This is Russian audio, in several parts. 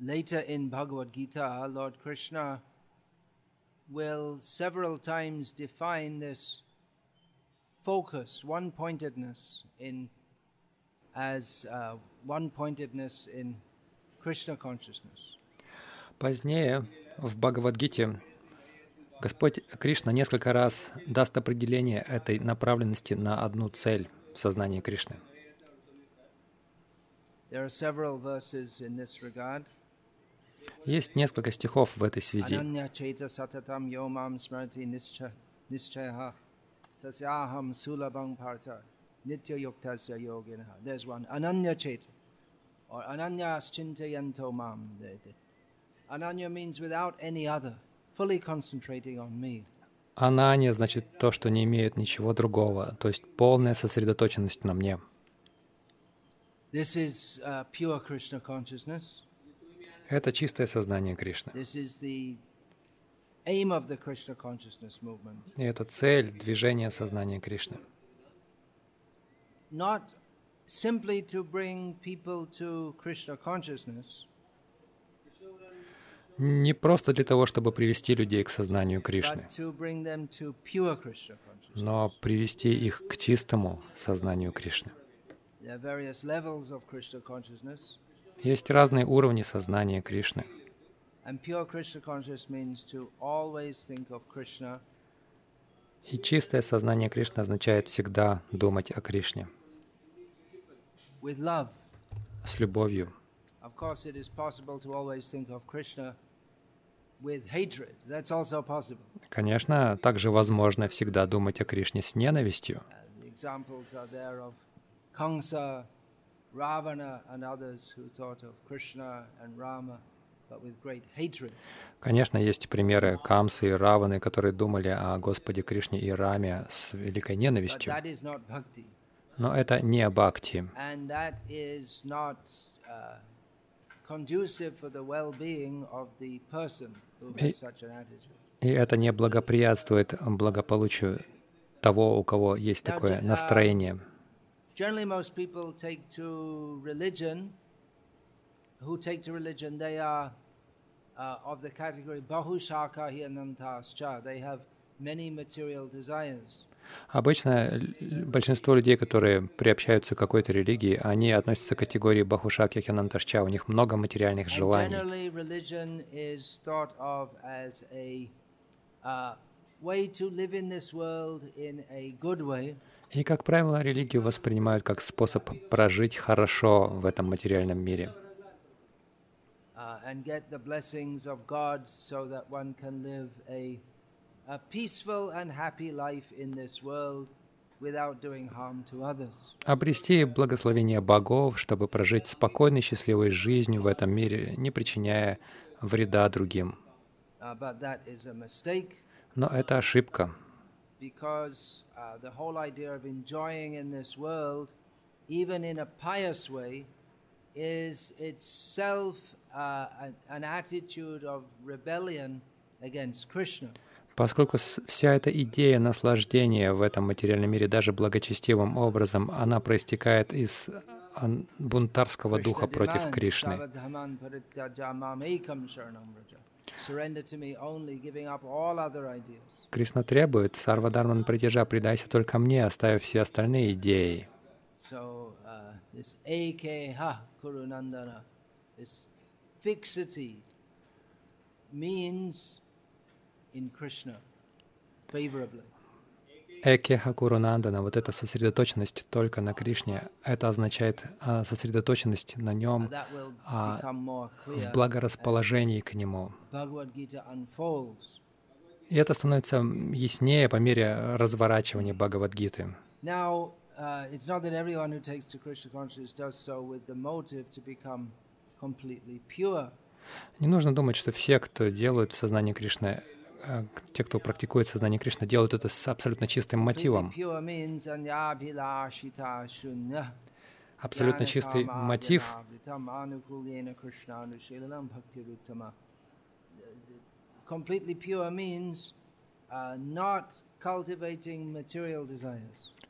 Later in Bhagavad Gita, Lord Krishna will several times define this focus, one pointedness in as uh, one pointedness in Krishna consciousness. Позднее в Бхагавадгите Господь Кришна несколько раз даст определение этой направленности на одну цель в сознании Кришны. There are several verses in this regard. Есть несколько стихов в этой связи. Or ananya yanto mam. Ananya means without any other, fully concentrating on me. Анания значит то, что не имеет ничего другого, то есть полная сосредоточенность на мне. This is uh, pure Krishna consciousness. Это чистое сознание Кришны. This is the aim of the Krishna consciousness movement. И это цель движения сознания Кришны. Not simply to bring people to Krishna consciousness, Не просто для того, чтобы привести людей к сознанию Кришны, но привести их к чистому сознанию Кришны. Есть разные уровни сознания Кришны. И чистое сознание Кришны означает всегда думать о Кришне с любовью. Конечно, также возможно всегда думать о Кришне с ненавистью. Uh, Kamsa, Ravana, and others who thought of Krishna and Rama, but with great hatred. Конечно, есть примеры Камсы и Раваны, которые думали о Господе Кришне и Раме с великой ненавистью. that is not bhakti, Но это не бхакти. and that is not uh, conducive for the well-being of the person who Hey. has such an attitude. И это не благоприятствует благополучию того, у кого есть такое uh, настроение. Generally, most people take to religion. Who take to religion, they are uh, of the category bahushaka. They have many material desires. Обычно большинство людей, которые приобщаются к какой-то религии, они относятся к категории Бахушаки Хинанташча, у них много материальных желаний. generally, religion is thought of as a uh, way to live in this world in a good way, И, как правило, религию воспринимают как способ прожить хорошо в этом материальном мире. others. Обрести благословение богов, чтобы прожить спокойной, счастливой жизнью в этом мире, не причиняя вреда другим. Mistake Но это ошибка, because uh, the whole idea of enjoying in this world, even in a pious way, is itself uh, an, attitude of rebellion against Krishna. поскольку вся эта идея наслаждения в этом материальном мире даже благочестивым образом, она проистекает из ан- бунтарского духа против Кришны. Кришна требует, Сарвадарман Притяжа, предайся только мне, оставив все остальные идеи. Uh, fixity, means in Krishna favorably. Эке Хакурунандана, вот эта сосредоточенность только на Кришне, это означает а, сосредоточенность на нем а, в благорасположении к нему. И это становится яснее по мере разворачивания Бхагавадгиты. Pure. Не нужно думать, что все, кто делают сознание Кришны, э, те, кто практикует сознание Кришны, делают это с абсолютно чистым мотивом. Абсолютно чистый мотив uh.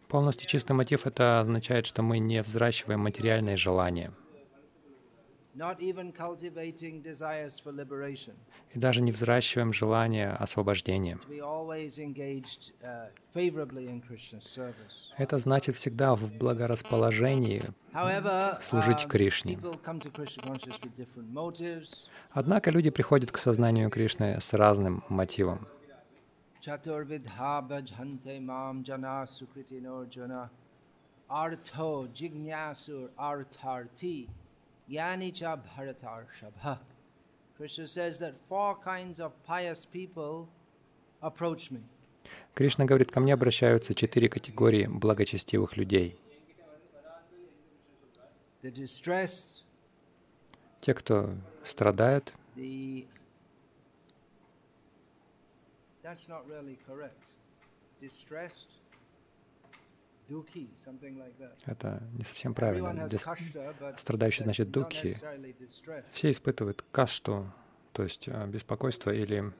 Полностью чистый мотив — это означает, что мы не взращиваем материальные желания. И даже не взращиваем желание освобождения. Uh, Это значит всегда в благорасположении служить um, Кришне. Однако люди приходят к сознанию Кришны с разным мотивом. Artho jignasur artharti Yanicha Bharatar Shabha. Krishna says that four kinds of pious people approach me. Кришна говорит, ко мне обращаются четыре категории благочестивых людей. Те, кто страдают, the... That's not really correct. Distressed, dukhi, something like that. Это не совсем правильно. But Страдающий значит духи. Все испытывают кашту, то есть э, беспокойство или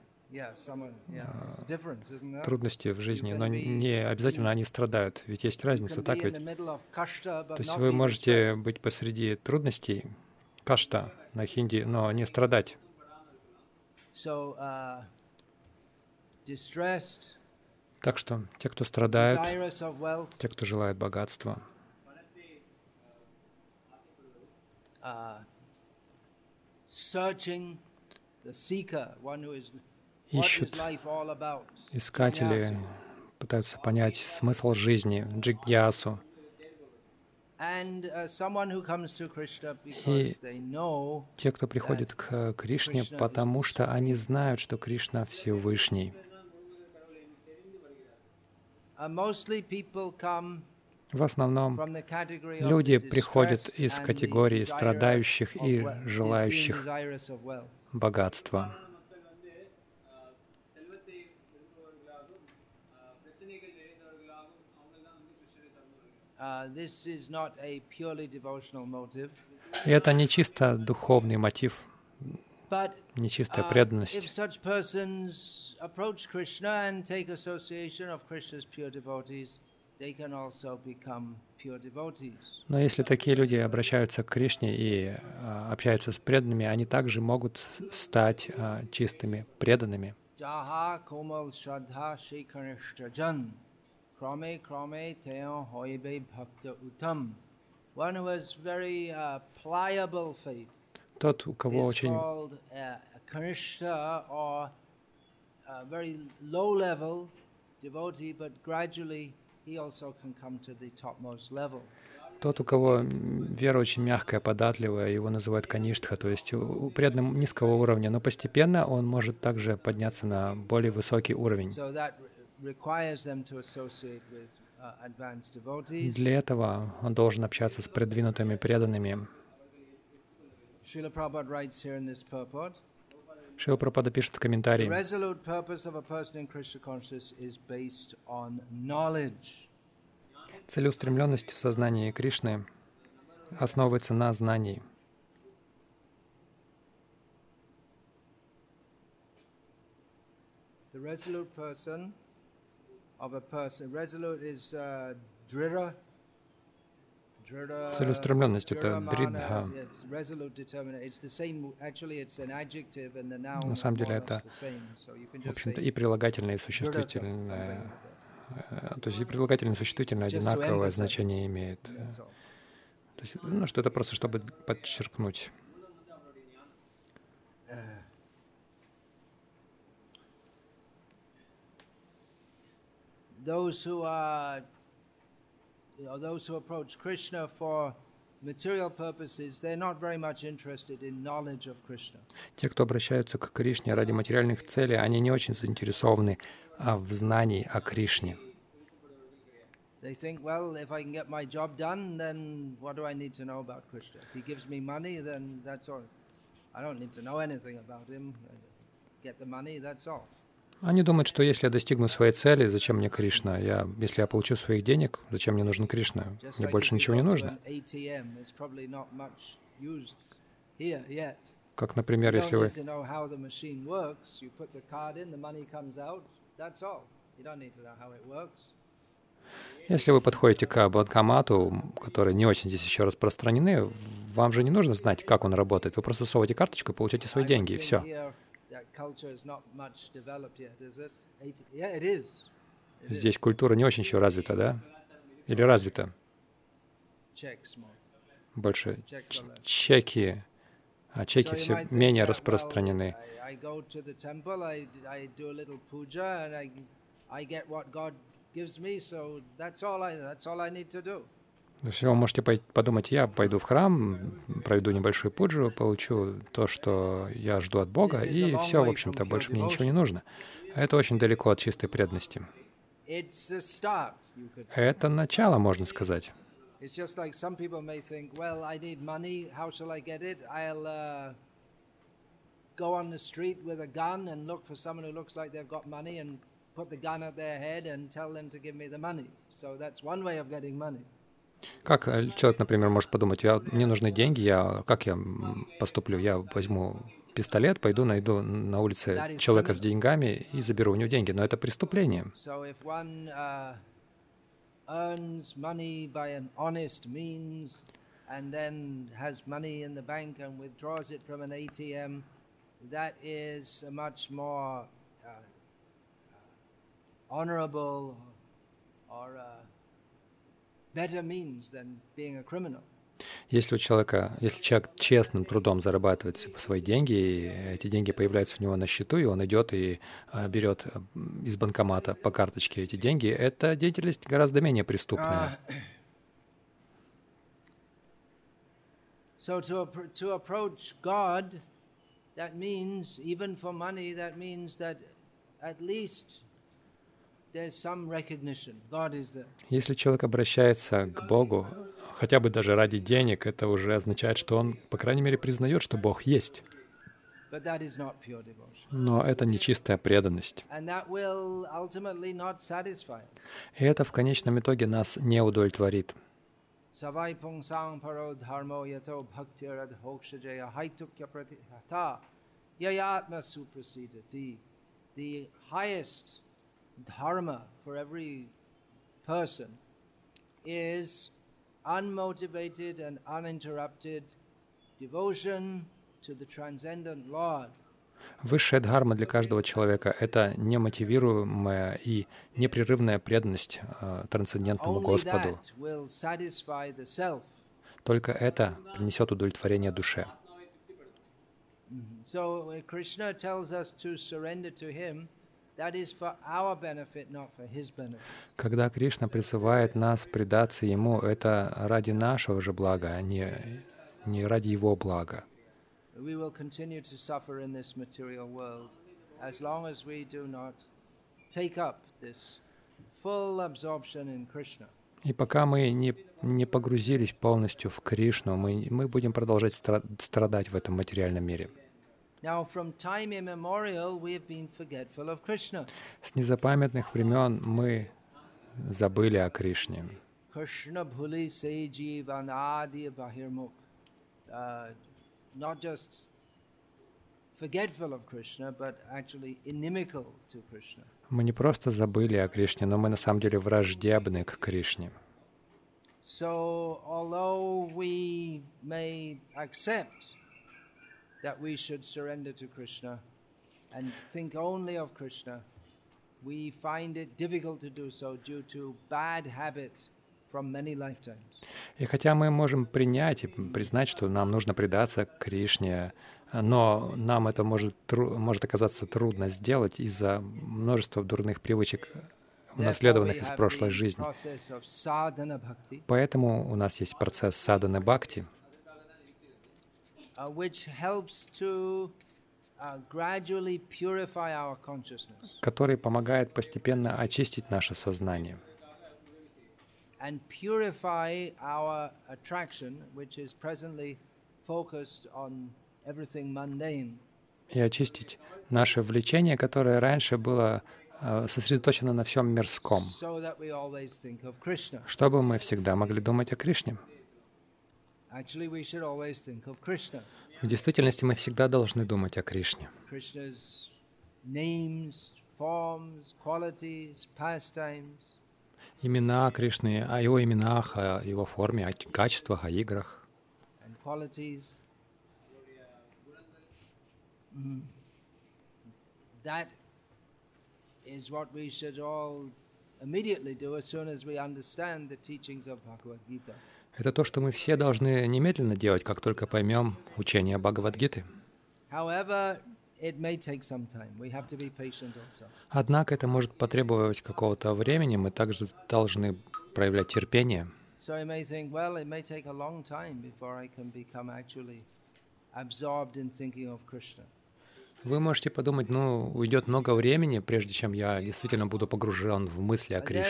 there? трудности в жизни, но не обязательно они страдают, ведь есть разница, так ведь? То есть вы можете быть посреди трудностей, кашта на хинди, но не страдать. Так что те, кто страдают, те, кто желает богатства, uh, ищут искатели, пытаются понять смысл жизни, джигьясу. Uh, И те, кто приходит к Кришне, потому что они знают, что Кришна Всевышний. uh, mostly people come В основном люди приходят из категории страдающих и желающих богатства. Uh, И это не чисто духовный мотив, but не чистая Uh, if преданность. such persons approach Krishna and take association of Krishna's pure devotees, they can also become pure devotees. Но если такие люди обращаются к Кришне и а, общаются с преданными, они также могут стать а, чистыми преданными. Jaha komal shraddha shekarishtrajan krame krame teo hoibe bhakta utam. One who has very uh, pliable faith Тот, у кого очень uh. Тот, у кого вера очень мягкая, податливая, его называют каништха, то есть преданного низкого уровня, но постепенно он может также подняться на более высокий уровень. Uh. Для этого он должен общаться с продвинутыми преданными. Srila Prabhupada writes here in this purport, Шила Пропада пишет в the комментарии, resolute purpose of a person in Krishna consciousness is based on knowledge. целеустремленность в сознании Кришны основывается на знании. The resolute person of a person, resolute is uh, drira. Целеустремленность — это дридха. На самом деле это, В общем-то, и прилагательное, и существительное. э, То есть и прилагательное, и существительное одинаковое значение имеет. То есть, ну, что это просто, чтобы подчеркнуть. those who are, you know, those who approach Krishna for material purposes, they're not very much interested in knowledge of Krishna. Те, кто обращаются к Кришне ради материальных целей, они не очень заинтересованы а, в знании о Кришне. They think, well, if I can get my job done, then what do I need to know about Krishna? If he gives me money, then that's all. I don't need to know anything about him. Get the money, that's all. Они думают, что если я достигну своей цели, зачем мне Кришна? Я, если я получу своих денег, зачем мне нужен Кришна? Мне больше ничего не нужно. Как, например, если вы. Если вы подходите к банкомату, который не очень здесь еще распространены, вам же не нужно знать, как он работает. Вы просто совываете карточку и получаете свои деньги, и все. Здесь культура не очень еще развита, да? Или развита? Больше чеки, а чеки все менее распространены. Все, вы можете подумать, я пойду в храм, пройду небольшую пуджу, получу то, что я жду от Бога, и все, в общем-то, больше мне ничего не нужно. Это очень далеко от чистой преданности. Это начало, можно сказать. It's just like some people may think, well, I need money, how shall I get it? I'll uh, go on the street with a gun and look for someone who looks like they've got money and put the gun at their head and tell them to give me the money. So that's one way of getting money. Как человек, например, может подумать, я, мне нужны деньги, я, как я поступлю? Я возьму пистолет, пойду найду на улице человека с деньгами и заберу у него деньги. Но это преступление. that is a much more uh, uh, honorable or uh, Если у человека, если человек честным трудом зарабатывает свои деньги, и эти деньги появляются у него на счету, и он идет и а, берет из банкомата по карточке эти деньги, это деятельность гораздо менее преступная. So to, to approach God, that means, even for money, that means that at least если человек обращается к Богу, хотя бы даже ради денег, это уже означает, что он, по крайней мере, признает, что Бог есть. Но это не чистая преданность. И это в конечном итоге нас не удовлетворит. The highest dharma for every person is unmotivated and uninterrupted devotion to the transcendent Lord. Высшая дхарма для каждого человека — это немотивируемая и непрерывная преданность э, трансцендентному Господу. Только это принесет удовлетворение душе. So Krishna tells когда Кришна призывает нас предаться Ему, это ради нашего же блага, а не, не ради Его блага. И пока мы не, не погрузились полностью в Кришну, мы, мы будем продолжать страдать в этом материальном мире. С незапамятных времен мы забыли о Кришне. Мы не просто забыли о Кришне, но мы на самом деле враждебны к Кришне. So, although we may accept that we should surrender to Krishna and think only of Krishna, we find it difficult to do so due to bad habits from many lifetimes. И хотя мы можем принять и признать, что нам нужно предаться Кришне, но нам это может, может оказаться трудно сделать из-за множества дурных привычек, унаследованных из прошлой жизни. Поэтому у нас есть процесс саданы бхакти — Uh, which helps to uh, который помогает постепенно очистить наше сознание and purify our attraction, which is presently focused on everything mundane. И очистить наше влечение, которое раньше было uh, сосредоточено на всем мирском, чтобы мы всегда могли думать о Кришне. В действительности мы всегда должны думать о Кришне. имена Кришны, о его именах, о его форме, о качествах, о играх. That is what we should all immediately do as soon as we understand the teachings of Bhagavad Gita. Это то, что мы все должны немедленно делать, как только поймем учение Бхагавадгиты. Однако это может потребовать какого-то времени, мы также должны проявлять терпение. Вы можете подумать, ну, уйдет много времени, прежде чем я действительно буду погружен в мысли о Кришне.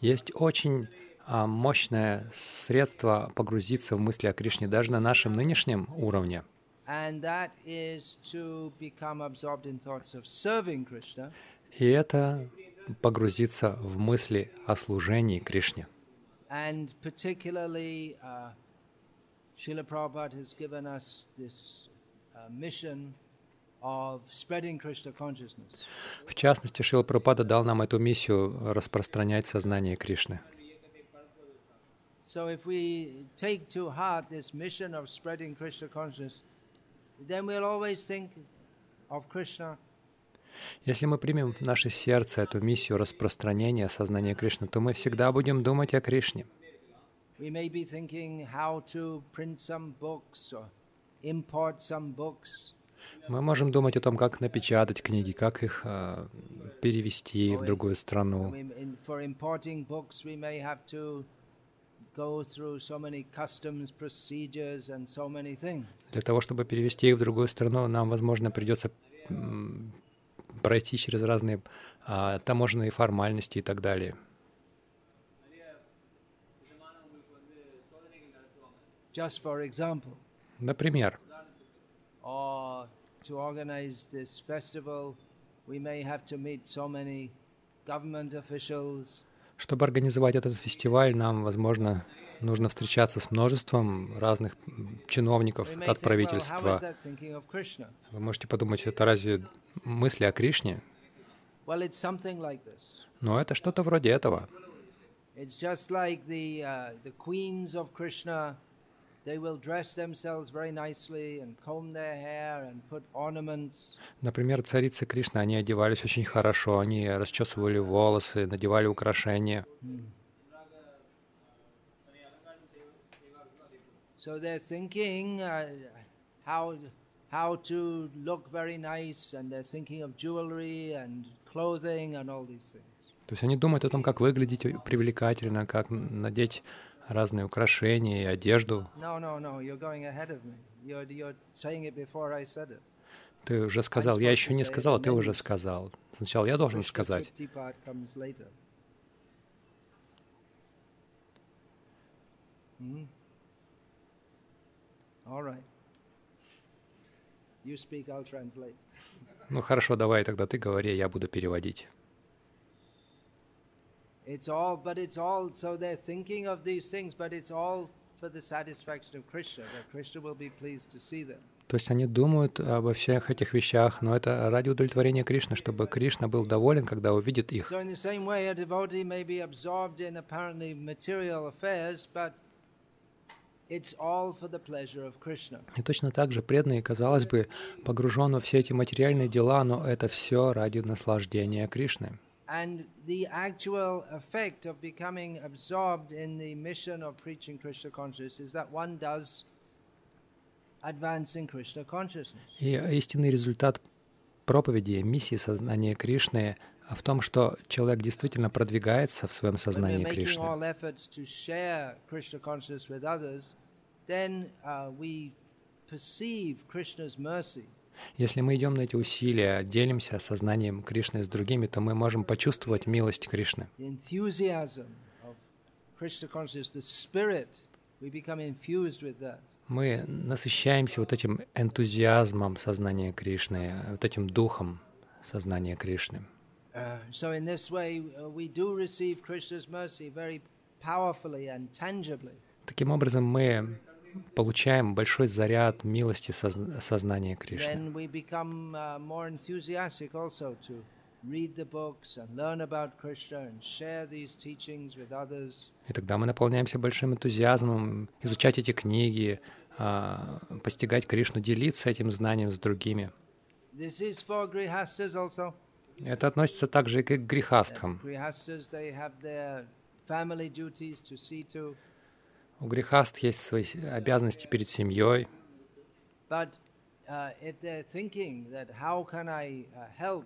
Есть очень а, мощное средство погрузиться в мысли о Кришне даже на нашем нынешнем уровне. И это погрузиться в мысли о служении Кришне. Uh, uh. В частности, Шрила Прабхупада дал нам эту миссию распространять сознание Кришны. So if we take to heart this mission of spreading Krishna consciousness, then we'll always think of Krishna если мы примем в наше сердце эту миссию распространения сознания Кришны, то мы всегда будем думать о Кришне. Мы можем думать о том, как напечатать книги, как их э, перевести в другую страну. Для того, чтобы перевести их в другую страну, нам, возможно, придется пройти через разные а, таможенные формальности и так далее. Just for example. Например. To organize this festival, we may have to meet so many government officials. Чтобы организовать этот фестиваль, нам, возможно, нужно встречаться с множеством разных чиновников от правительства. Вы можете подумать, это разве мысли о Кришне? Но это что-то вроде этого. Например, царицы Кришны, они одевались очень хорошо, они расчесывали волосы, надевали украшения. So they're thinking uh, how how to look very nice, and they're thinking of jewelry and clothing and all these things. То есть они думают о том, как выглядеть привлекательно, как надеть разные украшения и одежду. Ты уже сказал, я еще не сказал, а ты уже сказал. Сначала я должен сказать. Translate. Ну хорошо, давай тогда ты говори, я буду переводить. It's all, but it's all, so they're thinking of these things, but it's all for the satisfaction of Krishna, that Krishna will be pleased to see them. То есть они думают обо всех этих вещах, но это ради удовлетворения Кришны, чтобы Кришна был доволен, когда увидит их. И точно так же преданный, казалось бы, погружен во все эти материальные дела, но это все ради наслаждения Кришны. And the actual effect of becoming absorbed in the mission of preaching Krishna consciousness is that one does advance in Krishna consciousness. И истинный результат проповеди, миссии сознания Кришны в том, что человек действительно продвигается в своем сознании Кришны. Если мы идем на эти усилия, делимся сознанием Кришны с другими, то мы можем почувствовать милость Кришны. Мы насыщаемся вот этим энтузиазмом сознания Кришны, вот этим духом сознания Кришны. Uh, so in this way, uh, we do receive Krishna's mercy very powerfully and tangibly. Таким образом, мы получаем большой заряд милости созна- сознания Кришны. uh. И тогда мы наполняемся большим энтузиазмом изучать эти книги, а, постигать Кришну, делиться этим знанием с другими. Это относится также и к грехастхам. У грехаст есть свои обязанности перед семьей, but uh, if they're thinking that how can I uh, help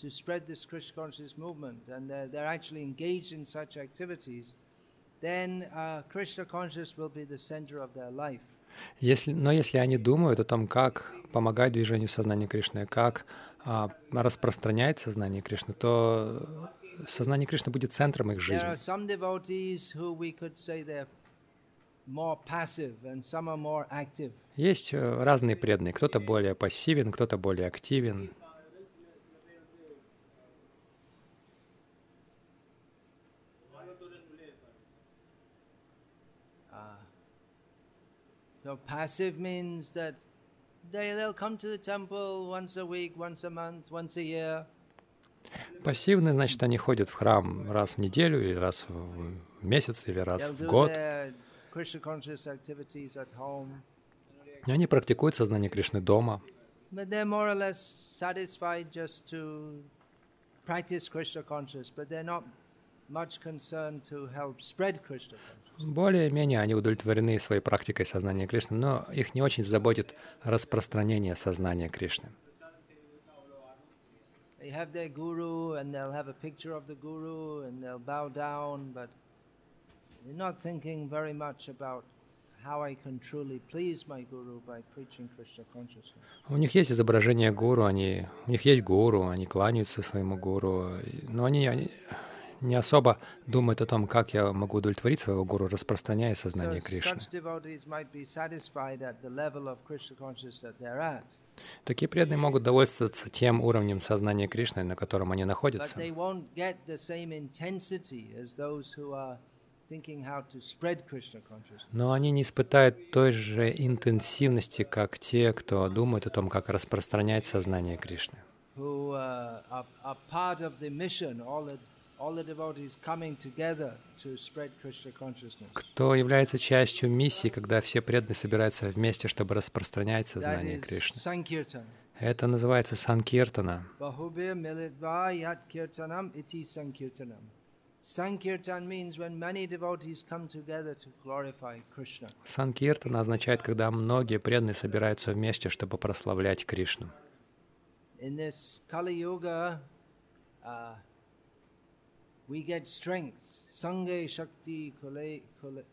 to spread this Krishna conscious movement, and they're, they're actually engaged in such activities, then uh, Krishna conscious will be the center of their life. Если, но если они думают о том, как помогать движению сознания Кришны, как а, распространять сознание Кришны, то сознание Кришны будет центром их жизни. Есть э, разные преданные. Кто-то более пассивен, кто-то более активен. So passive means that they, they'll come to the temple once a week, once a month, once a year. Пассивные, значит, они ходят в храм раз в неделю, или раз в месяц, или раз в год. their Krishna conscious activities at home. И они практикуют сознание Кришны дома. But they're more or less satisfied just to practice Krishna conscious, but they're not much concerned to help spread Krishna consciousness. Более-менее они удовлетворены своей практикой сознания Кришны, но их не очень заботит распространение сознания Кришны. They have their guru and they'll have a picture of the guru and they'll bow down, but not thinking very much about how I can truly please my guru by preaching Krishna consciousness. У них есть изображение гуру, они, у них есть гуру, они кланяются своему гуру, но они, они не особо думают о том, как я могу удовлетворить своего гуру, распространяя сознание Кришны. Такие преданные могут довольствоваться тем уровнем сознания Кришны, на котором они находятся. Но они не испытают той же интенсивности, как те, кто думает о том, как распространять сознание Кришны. Кто является частью миссии, когда все преданные собираются вместе, чтобы распространять сознание Кришны. Это называется санкиртана. Санкиртана означает, когда многие преданные собираются вместе, чтобы прославлять Кришну. In this Kali Yuga, uh, we get strength. Sange Shakti Kale, Kale,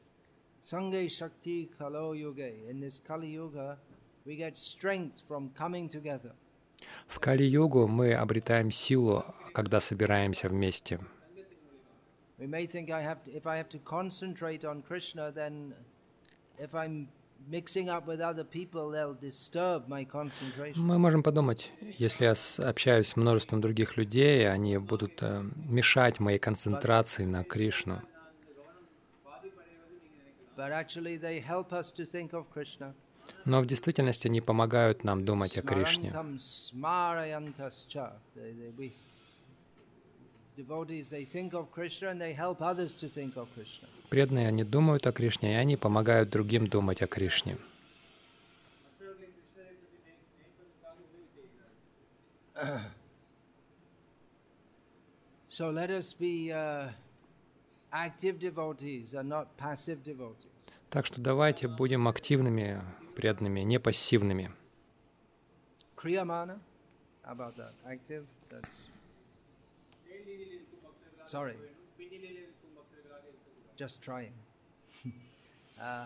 Sange Shakti Kalo Yuga. In this Kali Yuga, we get strength from coming together. В Кали-югу мы обретаем силу, когда собираемся вместе. We may think I have to, if I have to concentrate on Krishna, then if I'm mixing up with other people, they'll disturb my concentration. Мы можем подумать, если я общаюсь с множеством других людей, они будут э, мешать моей концентрации на Кришну. But actually, they help us to think of Krishna. Но в действительности они помогают нам думать о Кришне. Преданные, они думают о Кришне, и они помогают другим думать о Кришне. So let us be uh, active devotees and not passive devotees. Так что давайте будем активными преданными, не пассивными. How about that? Active? That's. Sorry. Just trying. uh,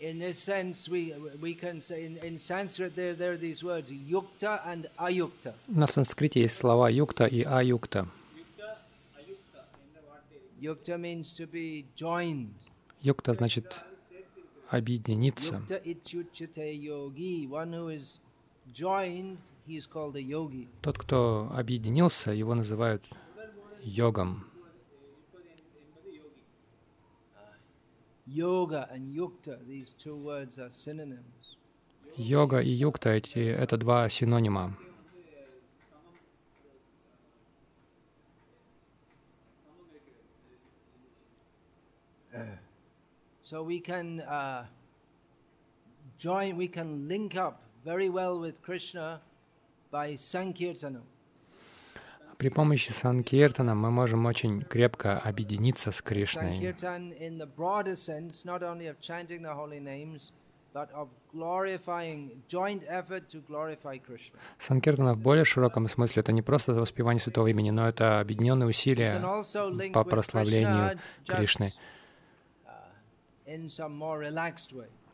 in this sense, we, we can say in, in Sanskrit there, there are these words yukta and ayukta. На санскрите есть слова юкта и аюкта. Yukta means to be joined. Юкта значит объединиться. Yukta ityuchate yogi. One who is joined, Тот, кто объединился, его называют йогом. Йога и юкта эти, это два синонима. So we can uh, join, we can link up very well with Krishna. При помощи санкиртана мы можем очень крепко объединиться с Кришной. Санкиртана в более широком смысле это не просто воспевание святого имени, но это объединенные усилия по прославлению Кришны.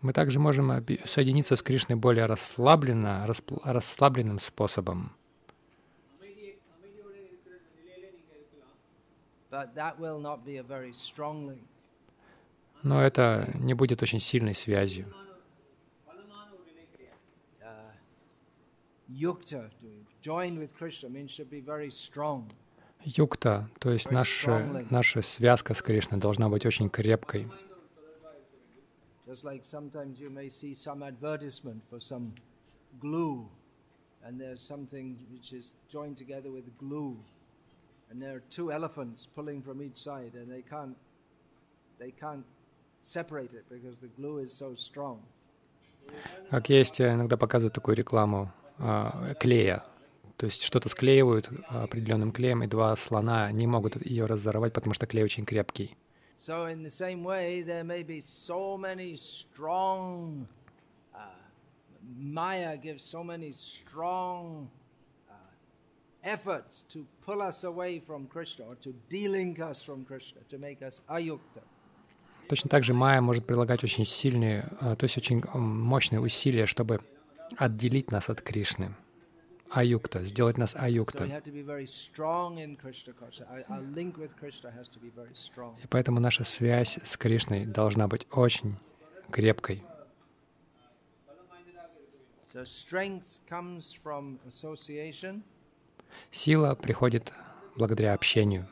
Uh. Мы также можем соединиться с Кришной более расслабленно, расслабленным способом. Но это не будет очень сильной связью. Uh. Юкта, то есть наша, наша связка с Кришной должна быть очень крепкой. Just like sometimes you may see some advertisement for some glue, and there's something which is joined together with glue, and there are two elephants pulling from each side, and they can't they can't separate it because the glue is so strong. Как есть, э, иногда показывают такую рекламу а, клея. То есть что-то склеивают определенным клеем, и два слона не могут ее разорвать, потому что клей очень крепкий. So in the same way, there may be so many strong. Uh, Maya gives so many strong uh, efforts to pull us away from Krishna or to delink us from Krishna, to make us ayukta. Точно так же Майя может прилагать очень сильные, а, то есть очень м, мощные усилия, чтобы отделить нас от Кришны. Аюкта, сделать нас аюкта. И поэтому наша связь с Кришной должна быть очень крепкой. Сила приходит благодаря общению.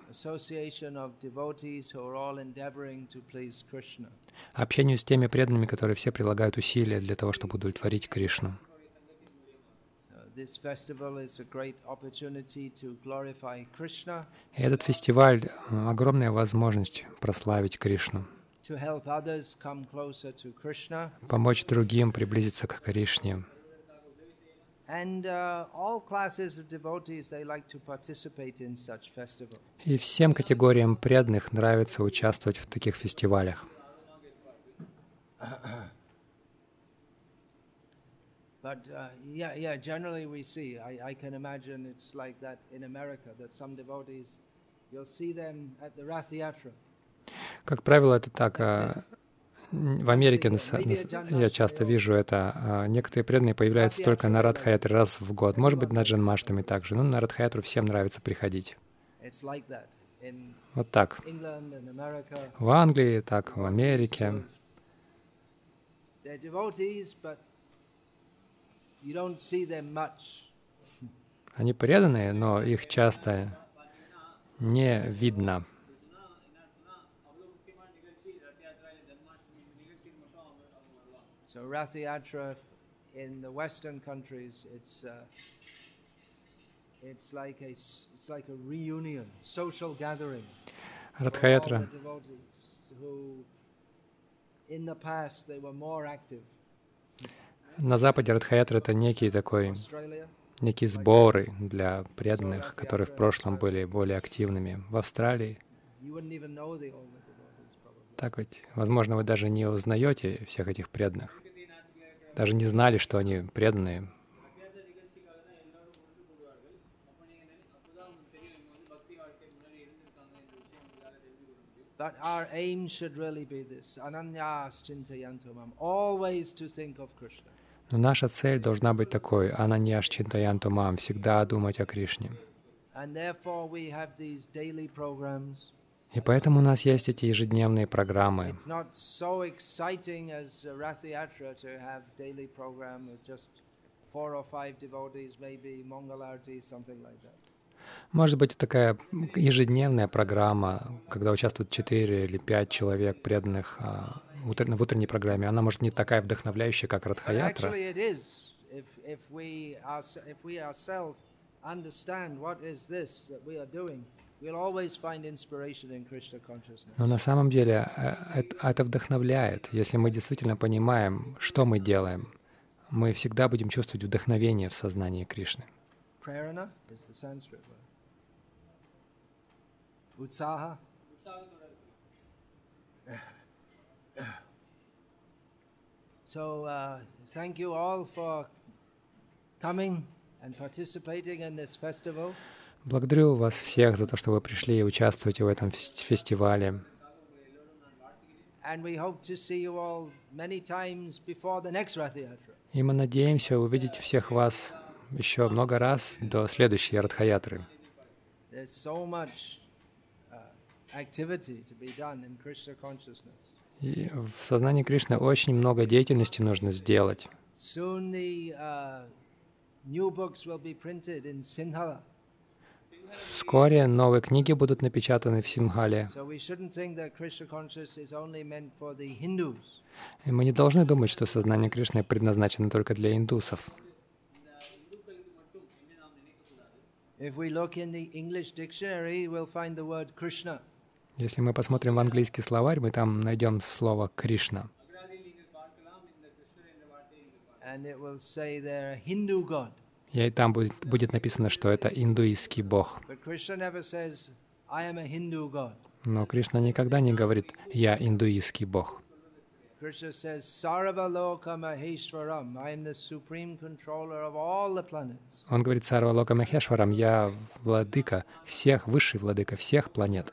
Общению с теми преданными, которые все прилагают усилия для того, чтобы удовлетворить Кришну. Uh, This festival is a great opportunity to glorify Krishna, И этот фестиваль огромная возможность прославить Кришну, to help others come closer to Krishna, помочь другим приблизиться к Кришне. and uh, all classes of devotees they like to participate in such festivals. И всем категориям преданных нравится участвовать в таких фестивалях. But uh, yeah, yeah. Generally, we see. I, I can imagine it's like that in America. That some devotees, you'll see them at the Rath Yatra. Как правило, это так. а, В Америке я часто вижу это. а, Некоторые преданные появляются только на Радхаятре раз в год. Может быть, на Джанмаштами также. Но на Радхаятру всем нравится приходить. Вот так. В Англии, так, в Америке. They're devotees, but you don't see them much. Они преданные, но их часто не видно. So Rath Yatra in the Western countries, it's uh, it's like a it's like a reunion, social gathering. Радхаятра who, in the past, they were more active. На Западе Радхаятра это некий такой, некие сборы для преданных, которые в прошлом были более активными. В Австралии так ведь, возможно, вы даже не узнаете всех этих преданных. Даже не знали, что они преданные. But our aim should really be this: always to think of Krishna. Но наша цель должна быть такой, ананьяш чинтаянту мам, всегда думать о Кришне. И поэтому у нас есть эти ежедневные программы. Может быть, такая ежедневная программа, когда участвуют четыре или пять человек преданных, а, в утренней программе, она может не такая вдохновляющая, как Радхаятра. Но на самом деле э, это вдохновляет, если мы действительно понимаем, что мы делаем. Мы всегда будем чувствовать вдохновение в сознании Кришны. Utsaha So uh, thank you all for coming and participating in this festival. Благодарю вас всех за то, что вы пришли и участвуете в этом фестивале. И мы надеемся увидеть всех вас еще много раз до следующей Радхаятры. И в сознании Кришны очень много деятельности нужно сделать. Uh, Вскоре новые книги будут напечатаны в Симхале. И мы не должны думать, что сознание Кришны предназначено только для индусов. If we look in the English dictionary, we'll find the word Krishna. Если мы посмотрим в английский словарь, мы там найдем слово Кришна. И там будет, будет написано, что это индуистский бог. Но Кришна никогда не говорит «я индуистский бог». Он говорит Сарвалока Махешварам, я владыка всех, высший владыка всех планет.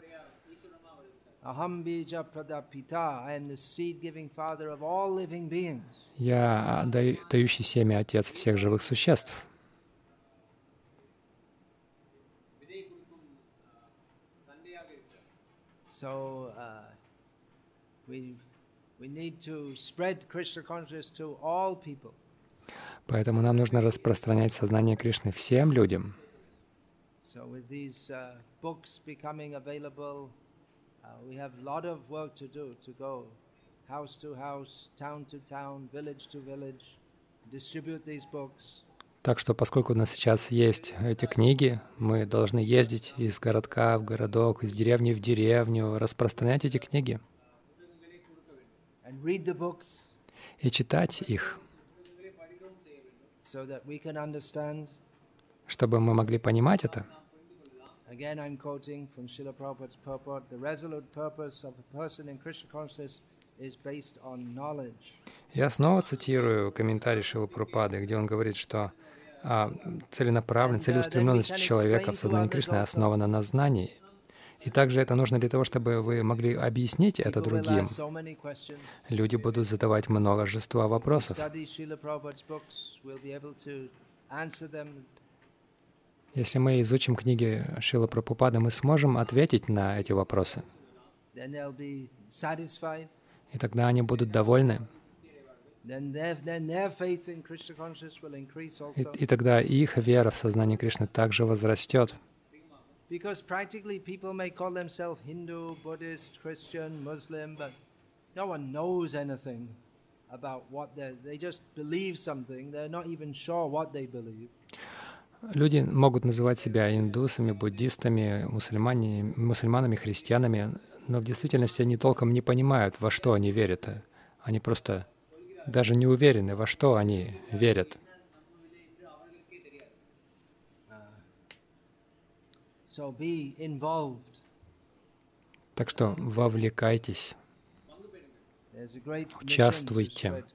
Я дающий семя Отец всех живых существ. So, uh, we, we need to spread Krishna consciousness to all people. Поэтому нам нужно распространять сознание Кришны всем людям. So with these uh, books becoming available we have a lot of work to do to go house to house, town to town, village to village, distribute these books. Так что, поскольку у нас сейчас есть эти книги, мы должны ездить из городка в городок, из деревни в деревню, распространять эти книги и читать их, чтобы мы могли понимать это. Again, I'm quoting from Srila Prabhupada's purport. The resolute purpose of a person in Krishna consciousness is based on knowledge. Я снова цитирую комментарий Шилы Прабхупады, где он говорит, что а, целенаправленность, uh, целеустремленность человека в сознании Кришны основана на знании. И также это нужно для того, чтобы вы могли объяснить это другим. Люди будут задавать множество вопросов. Если мы изучим книги Шила Прабхупада, мы сможем ответить на эти вопросы. И тогда они будут довольны. И, и тогда их вера в сознание Кришны также возрастет. Because practically people may call themselves Hindu, Buddhist, Christian, Muslim, but no one knows anything about what they they just believe something. They're not even sure what they believe. Люди могут называть себя индусами, буддистами, мусульманами, мусульманами, христианами, но в действительности они толком не понимают, во что они верят. Они просто даже не уверены, во что они верят. Так что вовлекайтесь Участвуйте.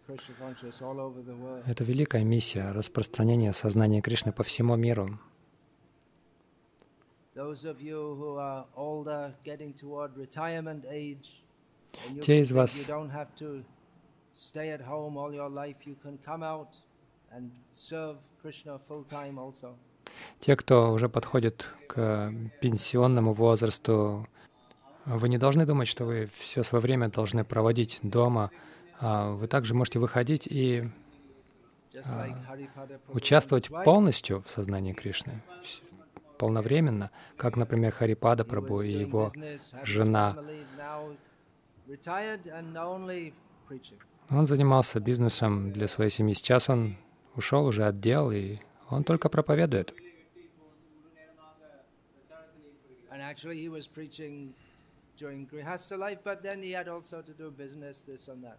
Это великая миссия распространения сознания Кришны по всему миру. Те из вас, те, кто уже подходит к пенсионному возрасту, вы не должны думать, что вы все свое время должны проводить дома. А вы также можете выходить и а, участвовать полностью в сознании Кришны, полновременно, как, например, Харипада Прабhu и его жена. Он занимался бизнесом для своей семьи. Сейчас он ушел уже от дел, и он только проповедует. During Grihastha life, but then he had also to do business, this and that.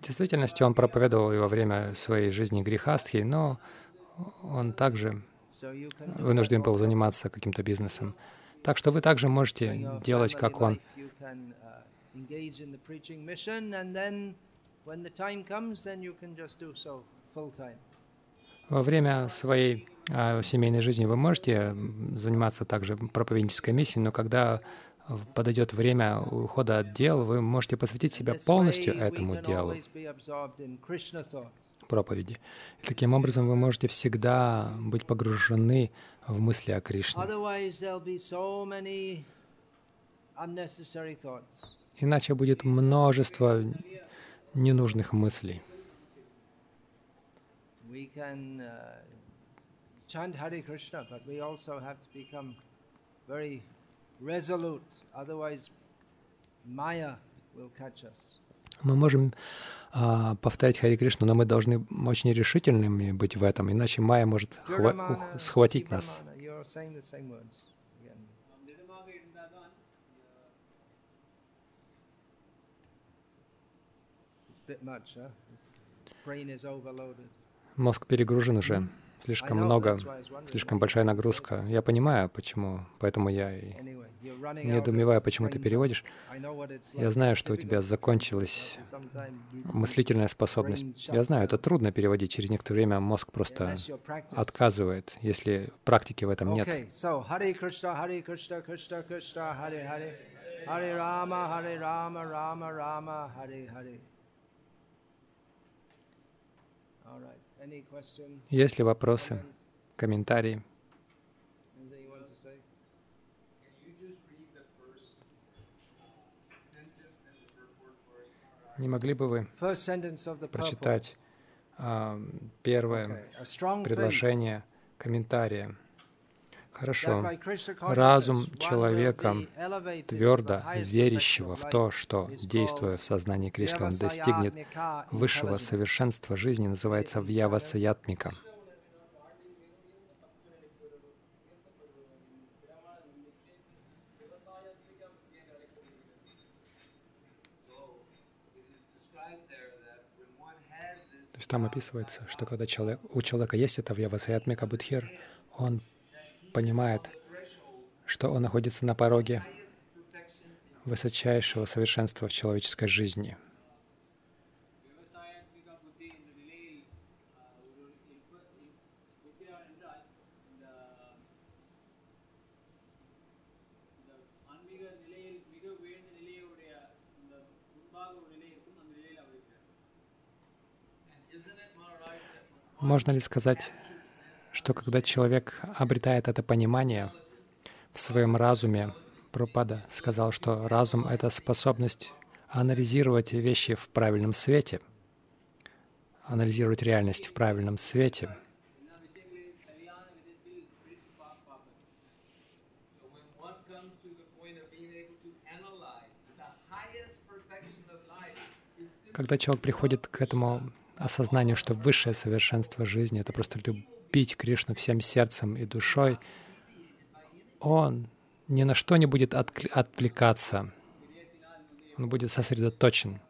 В действительности он проповедовал и во время своей жизни грехастхи, но он также So you can do вынужден был заниматься каким-то бизнесом. Так что вы также можете делать, как он. uh. Во время своей а, семейной жизни вы можете заниматься также проповеднической миссией, но когда подойдет время ухода от дел, вы можете посвятить себя полностью этому делу проповеди. И таким образом вы можете всегда быть погружены в мысли о Кришне. Иначе будет множество ненужных мыслей. We uh, resolute. Otherwise, Maya will catch us. Мы можем а, повторять Хари Кришну, но мы должны очень решительными быть в этом, иначе Майя может хва- схватить нас. Мозг перегружен уже, слишком много, слишком большая нагрузка. Я понимаю, почему, поэтому я и недоумеваю, почему ты переводишь. Я знаю, что у тебя закончилась мыслительная способность. Я знаю, это трудно переводить. Через некоторое время мозг просто отказывает, если практики в этом нет. All right. Есть ли вопросы, комментарии? Не могли бы вы прочитать а, первое Okay. Предложение комментария? Хорошо. Разум человека, твердо верящего в то, что, действуя в сознании Кришны, он достигнет высшего совершенства жизни, называется Вьявасаятмика. То есть там описывается, что когда человек, у человека есть это Вьявасаятмика Будхир, он понимает, что он находится на пороге высочайшего совершенства в человеческой жизни. Можно ли сказать, что когда человек обретает это понимание в своем разуме, Пропада сказал, что разум — это способность анализировать вещи в правильном свете, анализировать реальность в правильном свете. Когда человек приходит к этому осознанию, что высшее совершенство жизни — это просто любовь, любить Кришну всем сердцем и душой, он ни на что не будет отвлекаться. Он будет сосредоточен.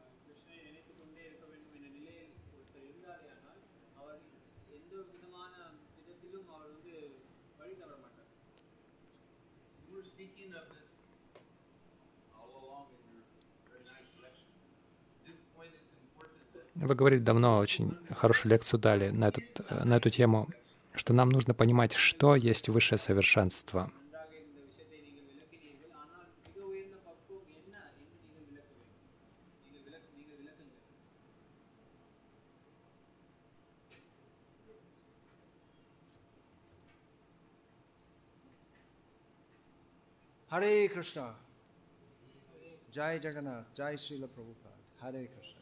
Вы говорили давно, очень хорошую лекцию дали на, этот, э, на эту тему что нам нужно понимать, что есть высшее совершенство. Hare Krishna. Jai Jagannath. Jai Srila Prabhupada. Hare Krishna.